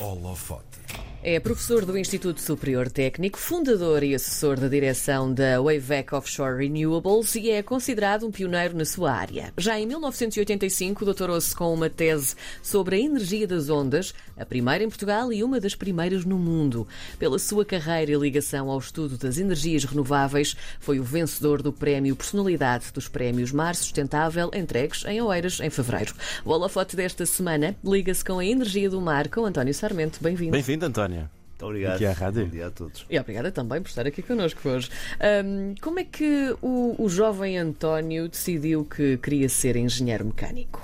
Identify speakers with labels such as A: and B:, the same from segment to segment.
A: Holofote.
B: É professor do Instituto Superior Técnico, fundador e assessor da direção da Wavec Offshore Renewables e é considerado um pioneiro na sua área. Já em 1985, doutorou-se com uma tese sobre a energia das ondas, a primeira em Portugal e uma das primeiras no mundo. Pela sua carreira e ligação ao estudo das energias renováveis, foi o vencedor do Prémio Personalidade dos Prémios Mar Sustentável, entregues em Oeiras em fevereiro. O holofote desta semana liga-se com a energia do mar com António Sarmento. Bem-vindo.
C: Bem-vindo, António.
D: Muito obrigado.
C: Aqui à rádio.
D: Bom dia a todos.
B: E obrigada também por estar aqui connosco hoje. Ahm, como é que o, o jovem António decidiu que queria ser engenheiro mecânico?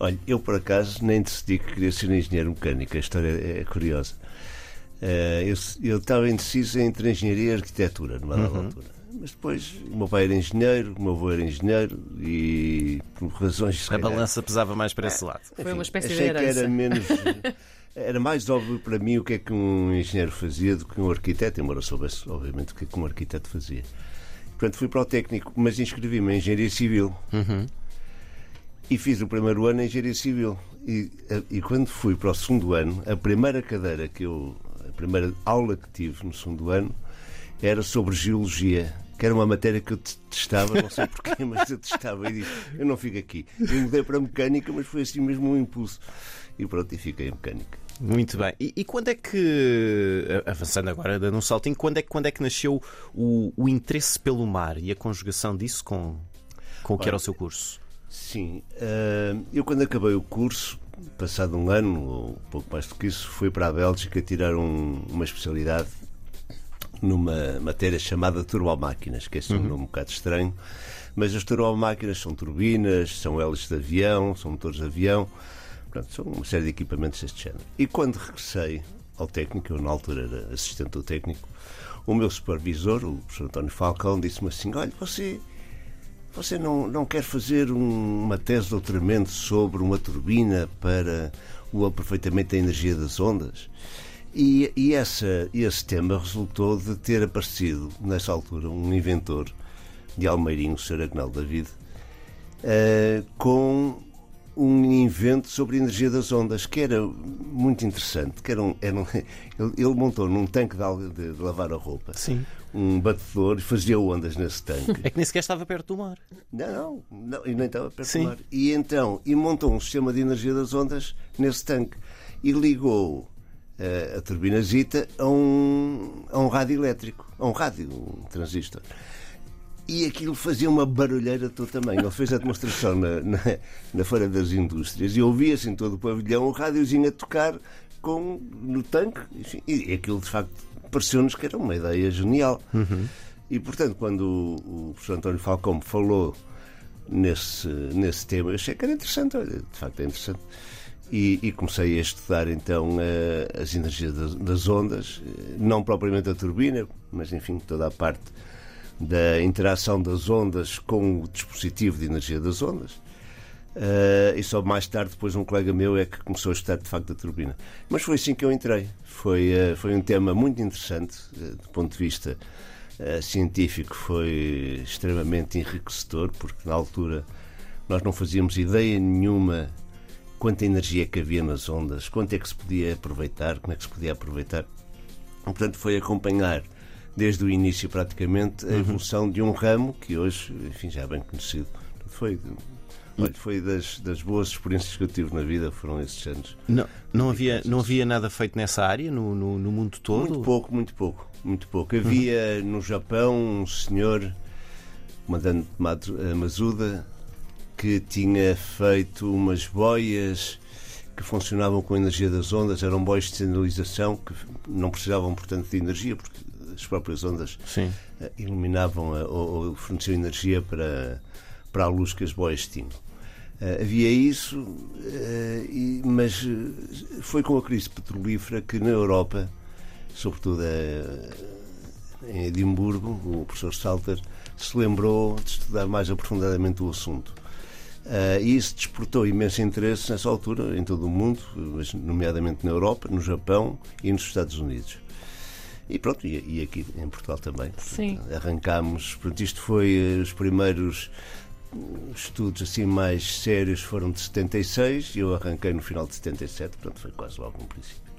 D: Olha, eu por acaso nem decidi que queria ser engenheiro mecânico. A história é curiosa. Eh, eu, eu estava indeciso entre engenharia e arquitetura, numa dada
C: Uhum.
D: altura. Mas depois, o meu pai era engenheiro, o meu avô era engenheiro e por razões.
C: A
D: calhar,
C: balança pesava mais para esse lado.
B: Foi uma espécie de
D: achei que
B: herança.
D: era menos. Era mais óbvio para mim o que é que um engenheiro fazia do que um arquiteto, embora soubesse, obviamente, o que é que um arquiteto fazia. Portanto, fui para o técnico, mas inscrevi-me em engenharia civil. E fiz o primeiro ano em engenharia civil. E, e quando fui para o segundo ano, a primeira cadeira que eu. a primeira aula que tive no segundo ano era sobre geologia. Que era uma matéria que eu detestava, não sei porquê, mas eu detestava. E disse: Eu não fico aqui. E mudei para mecânica, mas foi assim mesmo um impulso. E pronto, e fiquei em mecânica.
C: Muito bem. E, e quando é que, avançando agora, dando um saltinho, quando é, que- quando é que nasceu o, o interesse pelo mar e a conjugação disso com, com o que era o seu curso?
D: Sim, ah, eu quando acabei o curso, passado um ano ou pouco mais do que isso, fui para a Bélgica tirar um- uma especialidade numa matéria chamada turbomáquinas, que é assim um nome um bocado estranho, mas as turbomáquinas são turbinas, são hélices de avião, são motores de avião, portanto, são uma série de equipamentos deste género. E quando regressei ao técnico, eu na altura era assistente do técnico, o meu supervisor, o professor António Falcão, disse-me assim: Olha, você você não, não quer fazer um- uma tese de doutoramento sobre uma turbina para o aproveitamento da energia das ondas? E, e essa, esse tema resultou de ter aparecido, nessa altura, um inventor de Almeirinho, o Sr. Agnaldo David, eh, com um invento sobre a energia das ondas que era muito interessante. Que era um, era um- ele, ele montou num tanque de, de- de lavar a roupa
C: Sim.
D: um batedor e fazia ondas nesse tanque.
C: É que nem sequer estava perto do mar.
D: Não, não, não, e nem estava perto
C: Sim.
D: do mar. E então, e montou um sistema de energia das ondas nesse tanque e ligou eh, a turbinazita a um, a um rádio elétrico, a um rádio, um transistor. E aquilo fazia uma barulheira todo tamanho. Ele fez a demonstração na, na, na Feira das Indústrias e ouvia-se em todo o pavilhão um rádiozinho a tocar com, no tanque. Enfim, e aquilo, de facto, pareceu-nos que era uma ideia genial. E, portanto, quando o, o professor António Falcão falou nesse, nesse tema, eu achei que era interessante. Olha, de facto, é interessante. E, e comecei a estudar então eh, as energias das, das ondas, eh, não propriamente a turbina, mas enfim, toda a parte da interação das ondas com o dispositivo de energia das ondas. Eh, e só mais tarde, depois, um colega meu é que começou a estudar de facto a turbina. Mas foi assim que eu entrei. Foi, eh, foi um tema muito interessante, eh, do ponto de vista científico, foi extremamente enriquecedor, porque na altura nós não fazíamos ideia nenhuma quanta energia que havia nas ondas, quanto é que se podia aproveitar, como é que se podia aproveitar. Portanto, foi acompanhar desde o início praticamente a evolução de um ramo que hoje, enfim, já é bem conhecido. Foi, olha, foi das, das boas experiências que eu tive na vida, foram esses anos.
C: Não, não, havia, não havia nada feito nessa área no, no, no mundo todo?
D: Muito pouco, muito pouco, muito pouco. Havia no Japão um senhor, comandante Masuda, que tinha feito umas boias que funcionavam com a energia das ondas, eram boias de sinalização que não precisavam, portanto, de energia, porque as próprias ondas
C: Sim.
D: eh, iluminavam eh, ou, ou forneciam energia para, para a luz que as boias tinham. Eh, havia isso, mas foi com a crise petrolífera que na Europa, sobretudo em Edimburgo, o professor Salter se lembrou de estudar mais aprofundadamente o assunto. Eh, e isso despertou imenso interesse nessa altura em todo o mundo, mas nomeadamente na Europa, no Japão e nos Estados Unidos. E pronto, e, e aqui em Portugal também.
B: Sim.
D: Arrancámos, portanto, isto foi eh, os primeiros estudos assim mais sérios foram de 76 e eu arranquei no final de 77, portanto foi quase logo no princípio.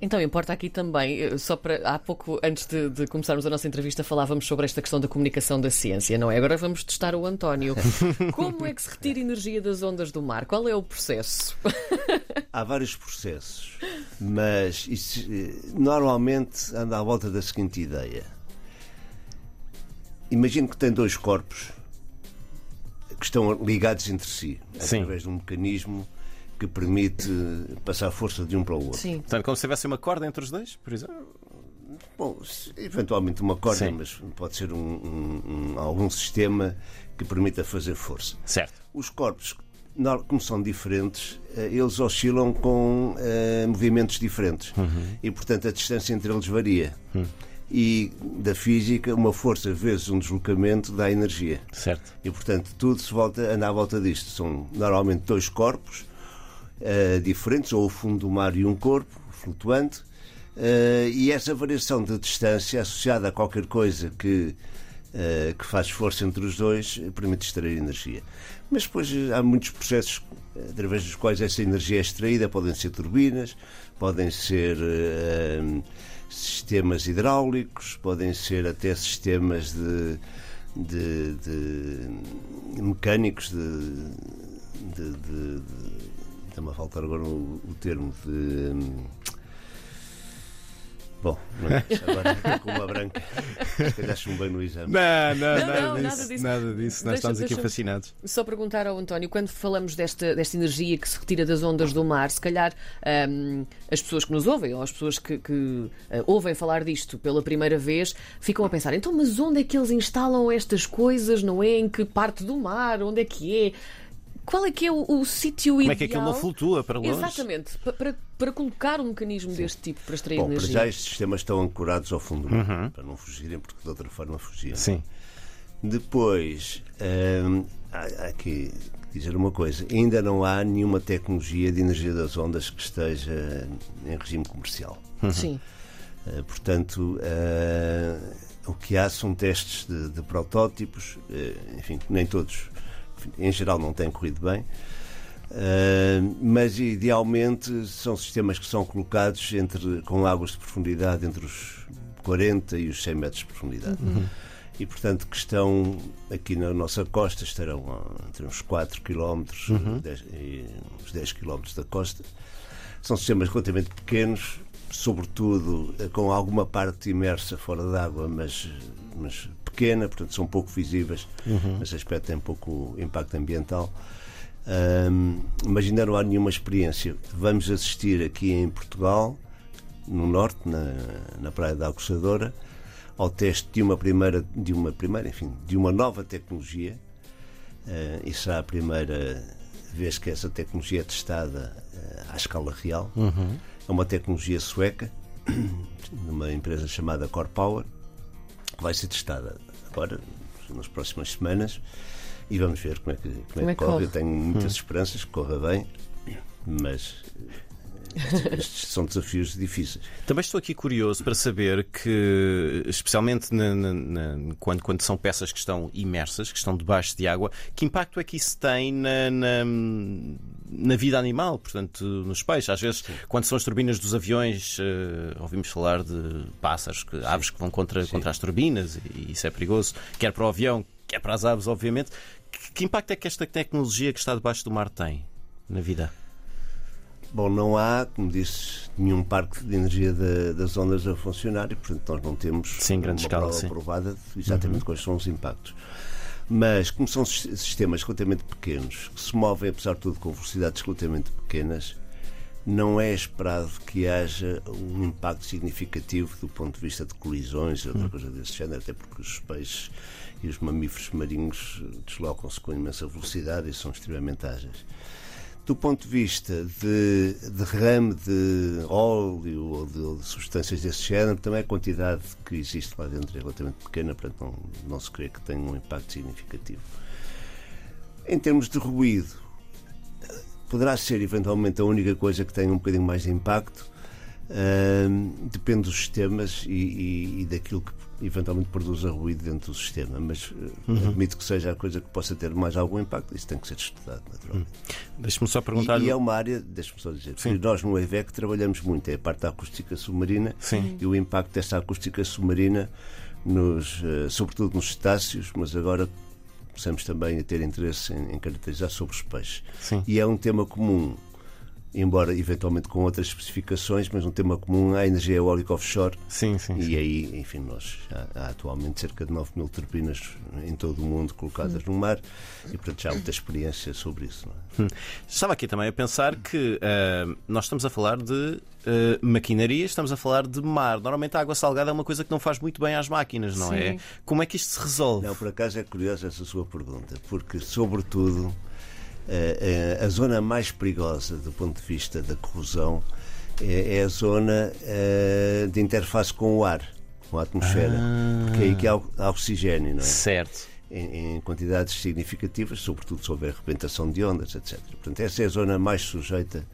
B: Então, importa aqui também, eh, só para há pouco, antes de, de, começarmos a nossa entrevista, falávamos sobre esta questão da comunicação da ciência, não é? Agora vamos testar o António. Como é que se retira energia das ondas do mar? Qual é o processo?
D: Há vários processos, mas isso, eh, normalmente anda à volta da seguinte ideia. Imagino que tem dois corpos que estão ligados entre si,
C: Sim.
D: através de um mecanismo que permite passar força de um para o outro.
B: Sim.
C: Portanto, como se tivesse uma corda entre os dois, por exemplo.
D: Bom, eventualmente uma corda,
C: Sim.
D: mas pode ser um, um, um, algum sistema que permita fazer força.
C: Certo.
D: Os corpos, como são diferentes, eh, eles oscilam com uh, movimentos diferentes
C: Uhum.
D: e, portanto, a distância entre eles varia.
C: Uhum.
D: E da física, uma força vezes um deslocamento dá energia.
C: Certo.
D: E, portanto, tudo se volta, anda à volta disto. São normalmente dois corpos uh, diferentes, ou o fundo do mar e um corpo flutuante. Uh, e essa variação de distância associada a qualquer coisa que, uh, que faz força entre os dois permite extrair energia. Mas depois há muitos processos através dos quais essa energia é extraída. Podem ser turbinas, podem ser sistemas hidráulicos, podem ser até sistemas de, de, de mecânicos de, de Está-me a faltar agora o, o termo de. Bom, não é? agora estou com uma branca. Se calhar chumbei no exame.
C: Não, não,
B: Não,
C: nada,
B: não,
C: disso,
B: nada disso.
C: nada disso. Nós
B: Deixa-
C: estamos aqui fascinados.
B: Só perguntar ao António, quando falamos desta, desta energia que se retira das ondas do mar, se calhar hum, as pessoas que nos ouvem ou as pessoas que, que, eh, ouvem falar disto pela primeira vez ficam a pensar: então, mas onde é que eles instalam estas coisas? Não é? Em que parte do mar? Onde é que é? Qual é que é o, o sítio ideal?
C: Como é que aquilo não flutua para longe?
B: Exatamente, pa- para, para colocar um mecanismo deste tipo para extrair
D: Bom, para
B: energia.
D: já estes sistemas estão ancorados ao fundo do mar, para não fugirem, porque de outra forma fugiam.
C: Sim.
D: Depois, hum, há, há aqui que dizer uma coisa: ainda não há nenhuma tecnologia de energia das ondas que esteja em regime comercial.
B: Sim.
D: Uh, portanto, uh, o que há são testes de, de protótipos, uh, enfim, nem todos, em geral, não têm corrido bem. Uh, mas idealmente são sistemas que são colocados entre, com águas de profundidade entre os 40 e os 100 metros de profundidade. E portanto que estão aqui na nossa costa, estarão entre uns 4 km e uns 10 km da costa. São sistemas relativamente pequenos, sobretudo eh, com alguma parte imersa fora d'água, mas, mas pequena, portanto são pouco visíveis, nesse aspecto tem pouco impacto ambiental. Ahm, mas ainda não há nenhuma experiência. Vamos assistir aqui em Portugal, no norte, na, na Praia da Aguçadora, ao teste de uma primeira, de uma primeira, enfim, de uma nova tecnologia. Ah, e será a primeira vez que essa tecnologia é testada ah, à escala real. É uma tecnologia sueca, de uma empresa chamada Core Power, que vai ser testada agora, nas próximas semanas, e vamos ver como é que, como
B: Como
D: é
B: é
D: que corre.
B: corre?
D: Eu tenho muitas esperanças que corra bem, mas estes são desafios difíceis.
C: Também estou aqui curioso para saber que, especialmente na- na- na- quando, quando são peças que estão imersas, que estão debaixo de água, que impacto é que isso tem na, na, vida animal, portanto, nos peixes? Às vezes, quando são as turbinas dos aviões, eh, ouvimos falar de pássaros, que, aves que vão contra, contra as turbinas, e isso é perigoso, quer para o avião, quer para as aves, obviamente. Que, que impacto é que esta tecnologia que está debaixo do mar tem na vida?
D: Bom, não há, como disse, nenhum parque de energia da- das ondas a funcionar e, portanto, nós não temos
C: Sim, grande
D: uma
C: escala,
D: prova
C: sim.
D: provada de exatamente quais são os impactos. Mas, como são sis- sistemas relativamente pequenos, que se movem, apesar de tudo, com velocidades relativamente pequenas, não é esperado que haja um impacto significativo do ponto de vista de colisões e outra coisa desse género, até porque os peixes e os mamíferos marinhos deslocam-se com imensa velocidade e são extremamente ágeis. Do ponto de vista de derrame de óleo ou de, ou de substâncias desse género, também a quantidade que existe lá dentro é relativamente pequena, portanto não, não se crê que tenha um impacto significativo. Em termos de ruído, poderá ser eventualmente a única coisa que tenha um bocadinho mais de impacto, Uh, depende dos sistemas e, e, e, daquilo que eventualmente produza ruído dentro do sistema, mas uh, uhum. admito que seja a coisa que possa ter mais algum impacto, isso tem que ser estudado, naturalmente. Uhum.
C: Deixa-me só perguntar.
D: E, e, é uma área, deixa-me só dizer, Sim. nós no EVEC trabalhamos muito, é a parte da acústica submarina Sim. e o impacto dessa acústica submarina, nos, uh, sobretudo nos cetáceos, mas agora começamos também a ter interesse em, em caracterizar sobre os peixes. Sim. E é um tema comum embora eventualmente com outras especificações, mas um tema comum à energia eólica offshore.
C: Sim, sim.
D: E
C: sim.
D: aí, enfim, nós há, há, atualmente cerca de 9 mil turbinas em todo o mundo colocadas no mar e, portanto, já há muita experiência sobre isso. É? Hum.
C: Estava aqui também a pensar que uh, nós estamos a falar de uh, maquinaria, estamos a falar de mar. Normalmente a água salgada é uma coisa que não faz muito bem às máquinas, não é? Sim. é? Como é que isto se resolve?
D: Não, por acaso é curiosa essa sua pergunta, porque, sobretudo a, a, a zona mais perigosa do ponto de vista da corrosão é, é a zona uh, de interface com o ar, com a atmosfera, ah. porque é aí que há, há oxigênio, não é?
C: Certo.
D: Em, em, quantidades significativas, sobretudo se houver arrebentação de ondas, etc. Portanto, essa é a zona mais sujeita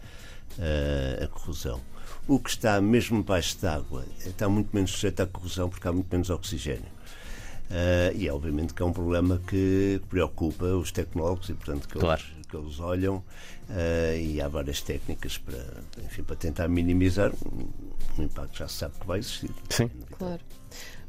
D: uh, à corrosão. O que está mesmo baixo d'água está muito menos sujeito à corrosão porque há muito menos oxigênio. Uh, e obviamente que é um problema que preocupa os tecnólogos e, portanto, que claro. eles que eles olham uh, e há várias técnicas para, enfim, para tentar minimizar o impacto já se sabe que vai existir.
C: Sim.
B: Claro.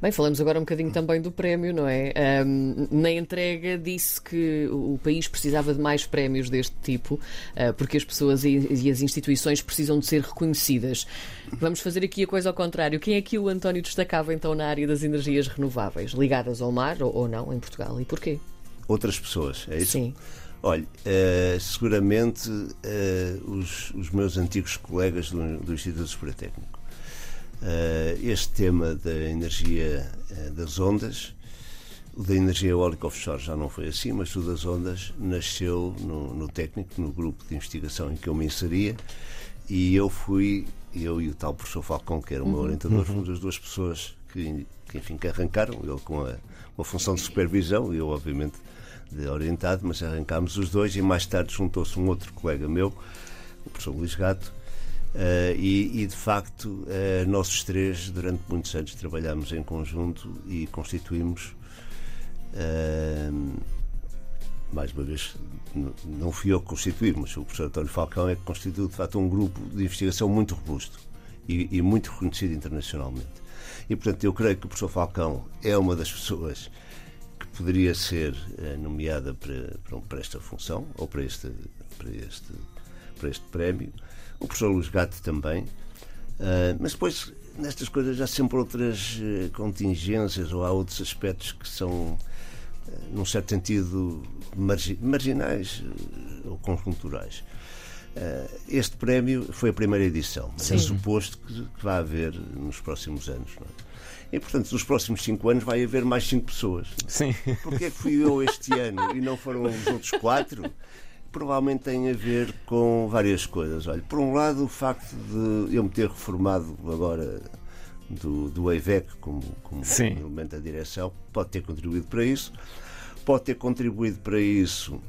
B: Bem, falamos agora um bocadinho também do prémio, não é? Um, na entrega disse que o país precisava de mais prémios deste tipo, uh, porque as pessoas e, e, as instituições precisam de ser reconhecidas. Vamos fazer aqui a coisa ao contrário. Quem é que o António destacava então na área das energias renováveis, ligadas ao mar ou, ou não, em Portugal? E porquê?
D: Outras pessoas, é isso?
B: Sim.
D: Olha, uh, seguramente uh, os, os, meus antigos colegas do, do Instituto Superior Técnico. Uh, este tema da energia das ondas, o da energia eólica offshore já não foi assim, mas o das ondas nasceu no, no técnico, no grupo de investigação em que eu me inseria, e eu fui, eu e o tal professor Falcão, que era o meu uhum. orientador, uhum. fomos as duas pessoas que, que, enfim, que arrancaram, ele com a, uma função de supervisão, e eu, obviamente, de orientado, mas arrancámos os dois e mais tarde juntou-se um outro colega meu, o professor Luís Gato, Uh, e, e, de facto, uh, nós os três, durante muitos anos, trabalhámos em conjunto e constituímos. Uh, mais uma vez, não fui eu que constituí, mas o professor António Falcão é que constituiu, de facto, um grupo de investigação muito robusto e, e muito reconhecido internacionalmente. E, portanto, eu creio que o professor Falcão é uma das pessoas poderia ser nomeada para, para, esta função ou para este, para este, para este prémio. O professor Luís Gato também. Uh, mas depois, nestas coisas, há sempre outras uh, contingências ou há outros aspectos que são, uh, num certo sentido, margi marginais ou conjunturais. este prémio foi a primeira edição, mas é Sim. é suposto que, que vai haver nos próximos anos. Não é? E, portanto, nos próximos cinco anos vai haver mais cinco pessoas.
C: Sim.
D: Porquê é que fui eu este ano e não foram os outros quatro? Provavelmente tem a ver com várias coisas. Olha, por um lado, o facto de eu me ter reformado agora do, do EIVEC como, como elemento da direção pode ter contribuído para isso. Pode ter contribuído para isso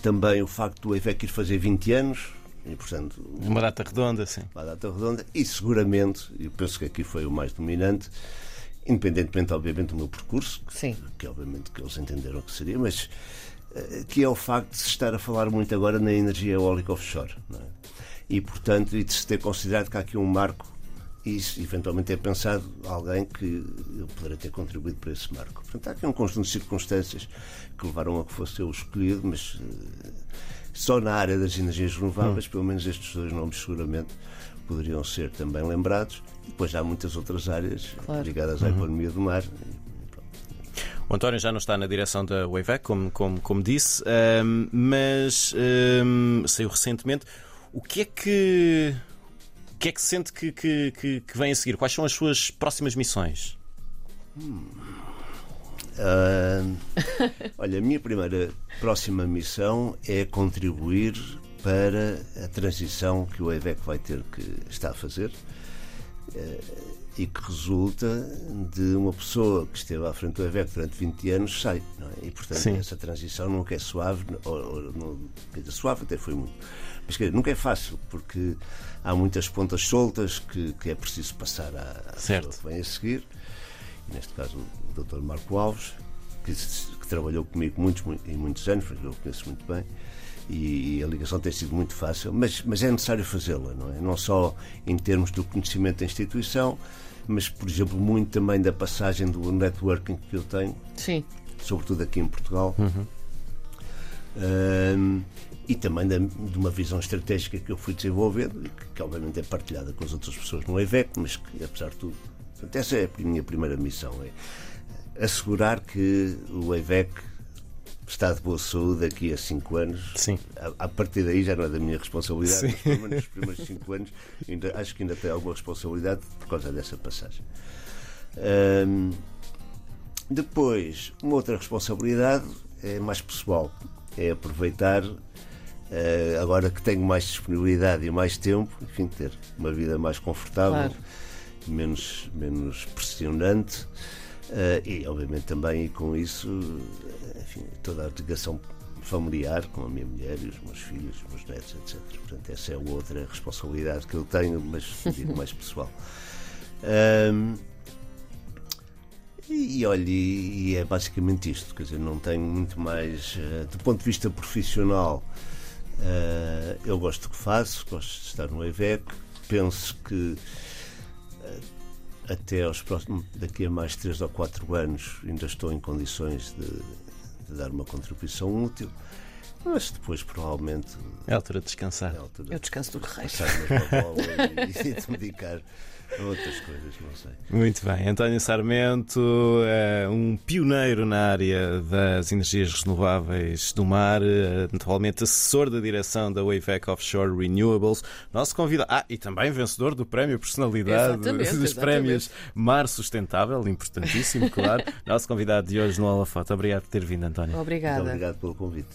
D: também o facto do EIVEC ir fazer 20 anos, e, portanto,
C: uma data redonda, sim.
D: Uma data redonda e seguramente, eu penso que aqui foi o mais dominante, independentemente, obviamente, do meu percurso,
B: sim.
D: Que, que obviamente que eles entenderam que seria, mas uh, que é o facto de se estar a falar muito agora na energia eólica offshore. É? E, portanto, e de se ter considerado que há aqui um marco e eventualmente é pensado alguém que poderia ter contribuído para esse marco. Portanto, há aqui um conjunto de circunstâncias que levaram a que fosse eu escolhido, mas uh, só na área das energias renováveis, hum. pelo menos estes dois nomes seguramente poderiam ser também lembrados. Depois há muitas outras áreas claro. ligadas à uhum. economia do mar.
C: O António já não está na direção da WAVEC, como, como, como disse, um, mas um, saiu recentemente. O que é que, o que, é que sente que, que, que, que vem a seguir? Quais são as suas próximas missões? Hum.
D: Uh, olha, a minha primeira próxima missão é contribuir para a transição que o EVEC vai ter que está a fazer uh, e que resulta de uma pessoa que esteve à frente do EVEC durante 20 anos sai. É? E, portanto, Sim. essa transição nunca é suave, ou, ou, não, suave até foi muito, Mas quer dizer, nunca é fácil, porque há muitas pontas soltas que, que é preciso passar à, à
C: Certo.
D: pessoa que vem a seguir. E neste caso o Dr. Marco Alves, que, que trabalhou comigo muitos, muito- e muitos anos, porque eu o conheço muito bem. E, e a ligação tem sido muito fácil, mas, mas é necessário fazê-la, não é? Não só em termos do conhecimento da instituição, mas, por exemplo, muito também da passagem do networking que eu tenho,
B: Sim.
D: sobretudo aqui em Portugal. Ahm, e também da- de uma visão estratégica que eu fui desenvolvendo, que, que obviamente é partilhada com as outras pessoas no EVEC, mas que, apesar de tudo, portanto, essa é a minha primeira missão: é assegurar que o EVEC está de boa saúde daqui a cinco anos.
C: Sim.
D: A, a partir daí já não é da minha responsabilidade,
C: Sim.
D: mas pelo menos nos primeiros cinco anos ainda, acho que ainda tem alguma responsabilidade por causa dessa passagem. Ahm, depois, uma outra responsabilidade é mais pessoal, é aproveitar, eh, agora que tenho mais disponibilidade e mais tempo, enfim, ter uma vida mais confortável,
B: Claro.
D: menos, menos pressionante eh, e, obviamente, também e com isso, toda a ligação familiar com a minha mulher e os meus filhos, os meus netos, etc. Portanto, essa é outra responsabilidade que eu tenho, mas digo mais pessoal. Ahm, e, olha, e, é basicamente isto, quer dizer, não tenho muito mais. eh, do ponto de vista profissional, eh, eu gosto do que faço, gosto de estar no EVEC, penso que eh, até aos próximos, daqui a mais 3 ou 4 anos ainda estou em condições de dar uma contribuição útil, mas depois provavelmente
C: É a altura de descansar.
D: é a altura
B: Eu descanso do que
D: de e, e de me dedicar a outras coisas, não sei.
C: Muito bem. António Sarmento, é um pioneiro na área das energias renováveis do mar, eh, atualmente assessor da direção da Wavec Offshore Renewables. Nosso convidado. Ah, e também vencedor do Prémio Personalidade
B: Exatamente,
C: dos
B: exatamente.
C: Prémios Mar Sustentável, importantíssimo, claro. Nosso convidado de hoje no Holofoto. Obrigado por ter vindo, António.
D: Muito
B: Obrigada.
D: obrigado pelo convite.